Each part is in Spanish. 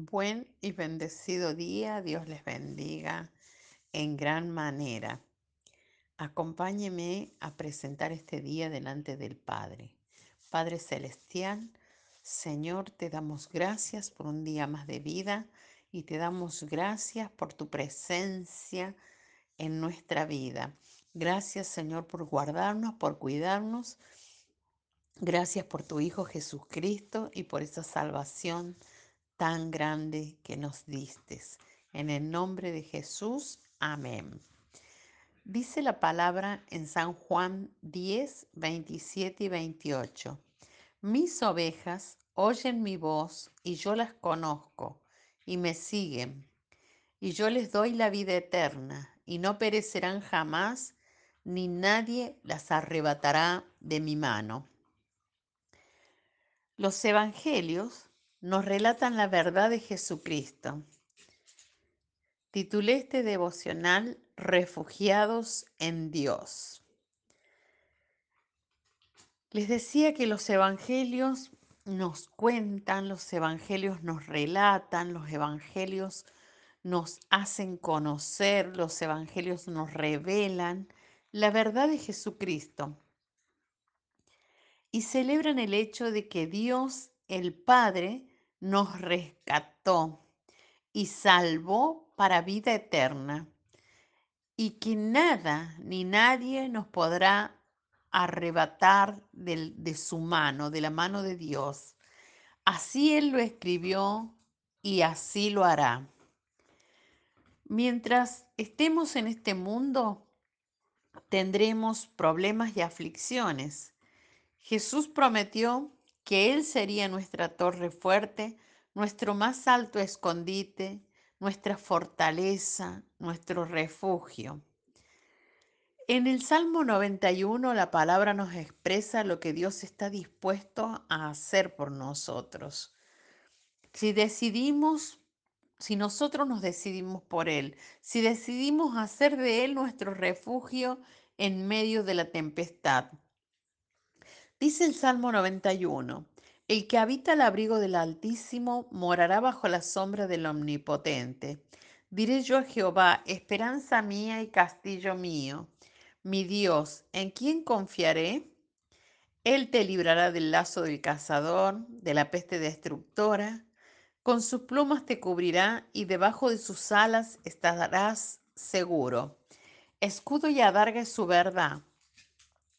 Buen y bendecido día, Dios les bendiga en gran manera. Acompáñeme a presentar este día delante del Padre. Padre Celestial, Señor, te damos gracias por un día más de vida y te damos gracias por tu presencia en nuestra vida. Gracias, Señor, por guardarnos, por cuidarnos. Gracias por tu Hijo Jesucristo y por esa salvación tan grande que nos distes. En el nombre de Jesús, amén. Dice la palabra en San Juan 10, 27 y 28. Mis ovejas oyen mi voz y yo las conozco y me siguen. Y yo les doy la vida eterna y no perecerán jamás, ni nadie las arrebatará de mi mano. Los evangelios nos relatan la verdad de Jesucristo. Titulé este devocional Refugiados en Dios. Les decía que los evangelios nos cuentan, los evangelios nos relatan, los evangelios nos hacen conocer, los evangelios nos revelan la verdad de Jesucristo y celebran el hecho de que Dios el Padre nos rescató y salvó para vida eterna, y que nada ni nadie nos podrá arrebatar de, de su mano, de la mano de Dios. Así Él lo escribió y así lo hará. Mientras estemos en este mundo, tendremos problemas y aflicciones. Jesús prometió que Él sería nuestra torre fuerte, nuestro más alto escondite, nuestra fortaleza, nuestro refugio. En el Salmo 91 la palabra nos expresa lo que Dios está dispuesto a hacer por nosotros. Si decidimos, si nosotros nos decidimos por Él, si decidimos hacer de Él nuestro refugio en medio de la tempestad, Dice el Salmo 91, el que habita el abrigo del Altísimo morará bajo la sombra del Omnipotente. Diré yo a Jehová, esperanza mía y castillo mío, mi Dios, ¿en quién confiaré? Él te librará del lazo del cazador, de la peste destructora. Con sus plumas te cubrirá y debajo de sus alas estarás seguro. Escudo y adarga es su verdad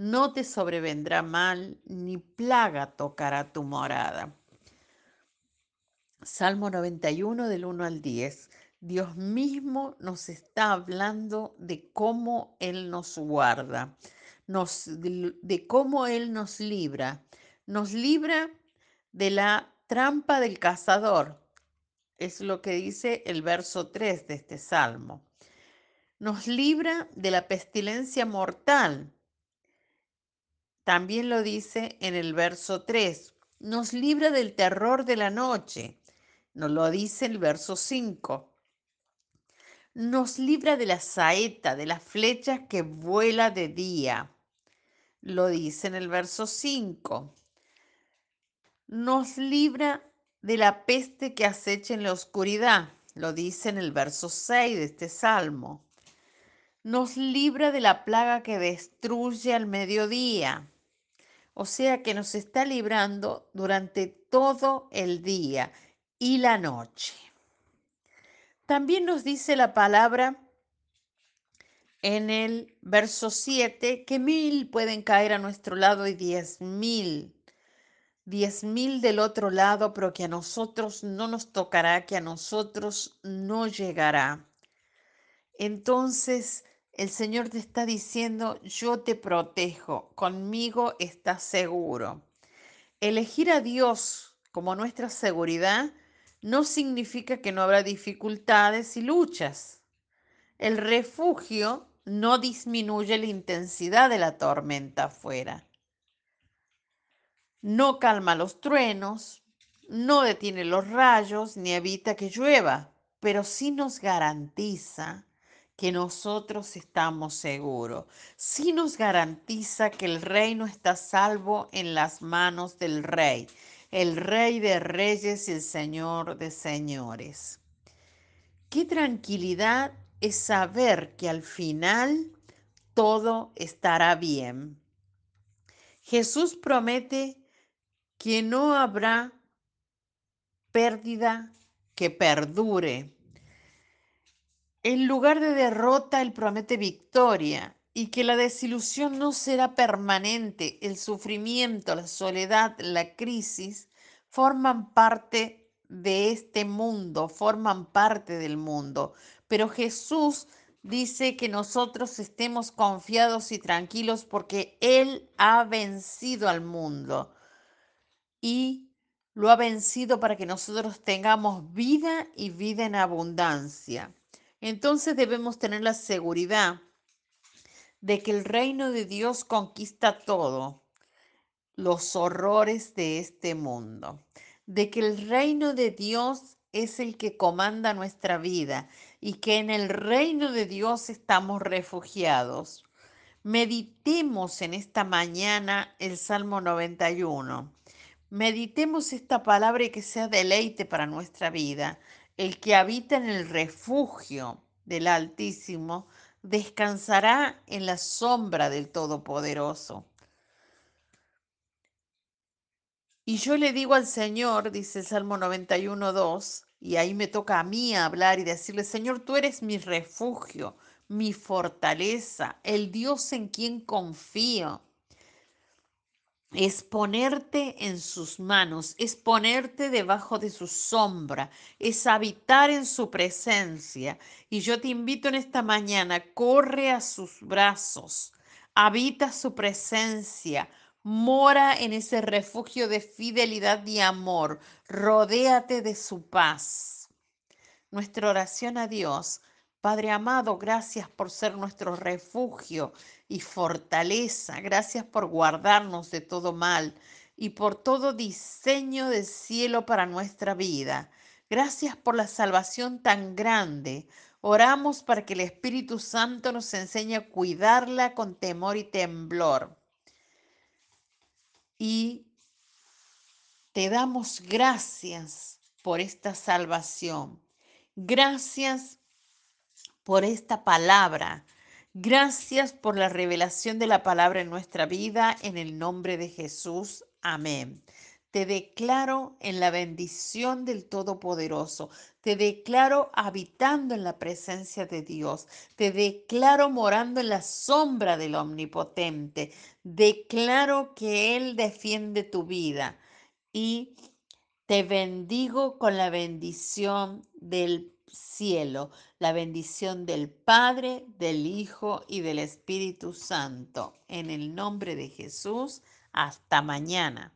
no te sobrevendrá mal, ni plaga tocará tu morada. Salmo 91 del 1 al 10. Dios mismo nos está hablando de cómo Él nos guarda, de, de cómo Él nos libra. Nos libra de la trampa del cazador. Es lo que dice el verso 3 de este salmo. Nos libra de la pestilencia mortal también lo dice en el verso 3. Nos libra del terror de la noche. Nos lo dice el verso 5. Nos libra de la saeta, de las flechas que vuela de día. Lo dice en el verso 5. Nos libra de la peste que acecha en la oscuridad. Lo dice en el verso 6 de este salmo. Nos libra de la plaga que destruye al mediodía. O sea que nos está librando durante todo el día y la noche. También nos dice la palabra en el verso 7 que mil pueden caer a nuestro lado y diez mil. Diez mil del otro lado, pero que a nosotros no nos tocará, que a nosotros no llegará. Entonces, el Señor te está diciendo, yo te protejo, conmigo estás seguro. Elegir a Dios como nuestra seguridad no significa que no habrá dificultades y luchas. El refugio no disminuye la intensidad de la tormenta afuera. No calma los truenos, no detiene los rayos ni evita que llueva, pero sí nos garantiza que nosotros estamos seguros. Sí nos garantiza que el reino está salvo en las manos del rey, el rey de reyes y el señor de señores. Qué tranquilidad es saber que al final todo estará bien. Jesús promete que no habrá pérdida que perdure. En lugar de derrota, Él promete victoria y que la desilusión no será permanente. El sufrimiento, la soledad, la crisis forman parte de este mundo, forman parte del mundo. Pero Jesús dice que nosotros estemos confiados y tranquilos porque Él ha vencido al mundo y lo ha vencido para que nosotros tengamos vida y vida en abundancia. Entonces debemos tener la seguridad de que el reino de Dios conquista todo, los horrores de este mundo, de que el reino de Dios es el que comanda nuestra vida y que en el reino de Dios estamos refugiados. Meditemos en esta mañana el Salmo 91. Meditemos esta palabra que sea deleite para nuestra vida. El que habita en el refugio del Altísimo descansará en la sombra del Todopoderoso. Y yo le digo al Señor, dice el Salmo 91, 2, y ahí me toca a mí hablar y decirle, Señor, tú eres mi refugio, mi fortaleza, el Dios en quien confío es ponerte en sus manos, es ponerte debajo de su sombra, es habitar en su presencia. Y yo te invito en esta mañana, corre a sus brazos, habita su presencia, mora en ese refugio de fidelidad y amor, rodéate de su paz. Nuestra oración a Dios Padre amado, gracias por ser nuestro refugio y fortaleza. Gracias por guardarnos de todo mal y por todo diseño del cielo para nuestra vida. Gracias por la salvación tan grande. Oramos para que el Espíritu Santo nos enseñe a cuidarla con temor y temblor. Y te damos gracias por esta salvación. Gracias por esta palabra. Gracias por la revelación de la palabra en nuestra vida, en el nombre de Jesús. Amén. Te declaro en la bendición del Todopoderoso. Te declaro habitando en la presencia de Dios. Te declaro morando en la sombra del Omnipotente. Declaro que Él defiende tu vida. Y te bendigo con la bendición del cielo, la bendición del Padre, del Hijo y del Espíritu Santo. En el nombre de Jesús, hasta mañana.